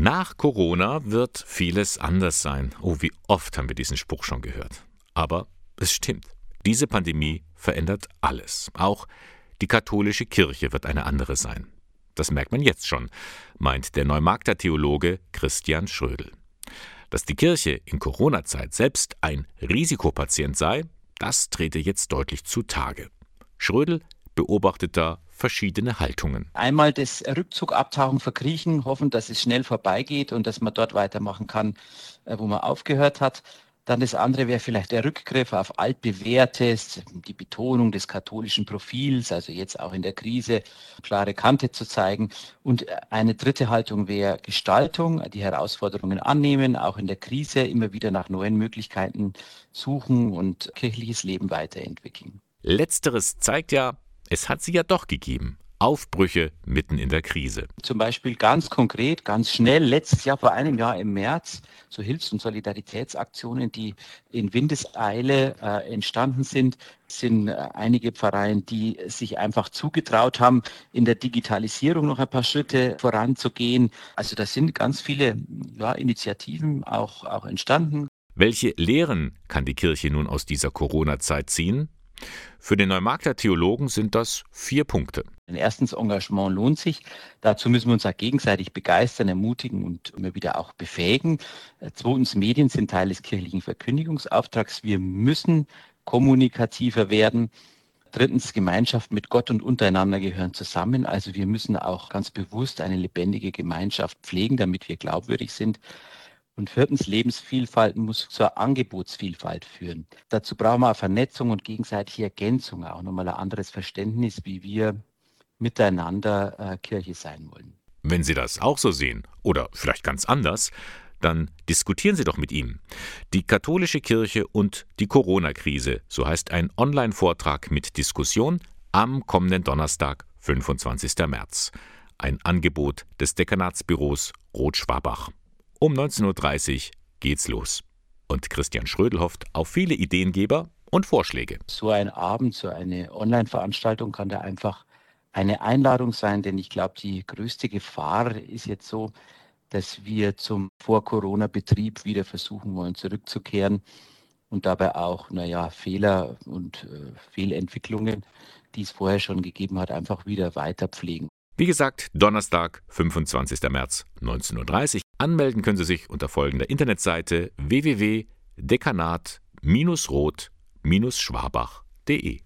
Nach Corona wird vieles anders sein. Oh, wie oft haben wir diesen Spruch schon gehört. Aber es stimmt. Diese Pandemie verändert alles. Auch die katholische Kirche wird eine andere sein. Das merkt man jetzt schon, meint der Neumarkter Theologe Christian Schrödel. Dass die Kirche in Corona-Zeit selbst ein Risikopatient sei, das trete jetzt deutlich zutage. Schrödel beobachtet da verschiedene Haltungen. Einmal das Rückzug abtauchen, verkriechen, hoffen, dass es schnell vorbeigeht und dass man dort weitermachen kann, äh, wo man aufgehört hat. Dann das andere wäre vielleicht der Rückgriff auf altbewährtes, die Betonung des katholischen Profils, also jetzt auch in der Krise klare Kante zu zeigen. Und eine dritte Haltung wäre Gestaltung, die Herausforderungen annehmen, auch in der Krise immer wieder nach neuen Möglichkeiten suchen und kirchliches Leben weiterentwickeln. Letzteres zeigt ja, es hat sie ja doch gegeben. Aufbrüche mitten in der Krise. Zum Beispiel ganz konkret, ganz schnell, letztes Jahr vor einem Jahr im März, so Hilfs- und Solidaritätsaktionen, die in Windeseile äh, entstanden sind, sind äh, einige Pfarreien, die sich einfach zugetraut haben, in der Digitalisierung noch ein paar Schritte voranzugehen. Also da sind ganz viele ja, Initiativen auch, auch entstanden. Welche Lehren kann die Kirche nun aus dieser Corona-Zeit ziehen? Für den Neumarkter Theologen sind das vier Punkte. Erstens, Engagement lohnt sich. Dazu müssen wir uns auch gegenseitig begeistern, ermutigen und immer wieder auch befähigen. Zweitens, Medien sind Teil des kirchlichen Verkündigungsauftrags. Wir müssen kommunikativer werden. Drittens, Gemeinschaft mit Gott und untereinander gehören zusammen. Also wir müssen auch ganz bewusst eine lebendige Gemeinschaft pflegen, damit wir glaubwürdig sind. Und viertens, Lebensvielfalt muss zur Angebotsvielfalt führen. Dazu brauchen wir Vernetzung und gegenseitige Ergänzung, auch nochmal ein anderes Verständnis, wie wir miteinander äh, Kirche sein wollen. Wenn Sie das auch so sehen oder vielleicht ganz anders, dann diskutieren Sie doch mit ihm. Die katholische Kirche und die Corona-Krise, so heißt ein Online-Vortrag mit Diskussion am kommenden Donnerstag, 25. März. Ein Angebot des Dekanatsbüros Rot-Schwabach. Um 19.30 Uhr geht's los. Und Christian Schrödel hofft auf viele Ideengeber und Vorschläge. So ein Abend, so eine Online-Veranstaltung kann da einfach eine Einladung sein, denn ich glaube, die größte Gefahr ist jetzt so, dass wir zum Vor-Corona-Betrieb wieder versuchen wollen, zurückzukehren und dabei auch, naja, Fehler und äh, Fehlentwicklungen, die es vorher schon gegeben hat, einfach wieder weiter pflegen. Wie gesagt, Donnerstag, 25. März, 19.30 Uhr. Anmelden können Sie sich unter folgender Internetseite www.dekanat-rot-schwabach.de.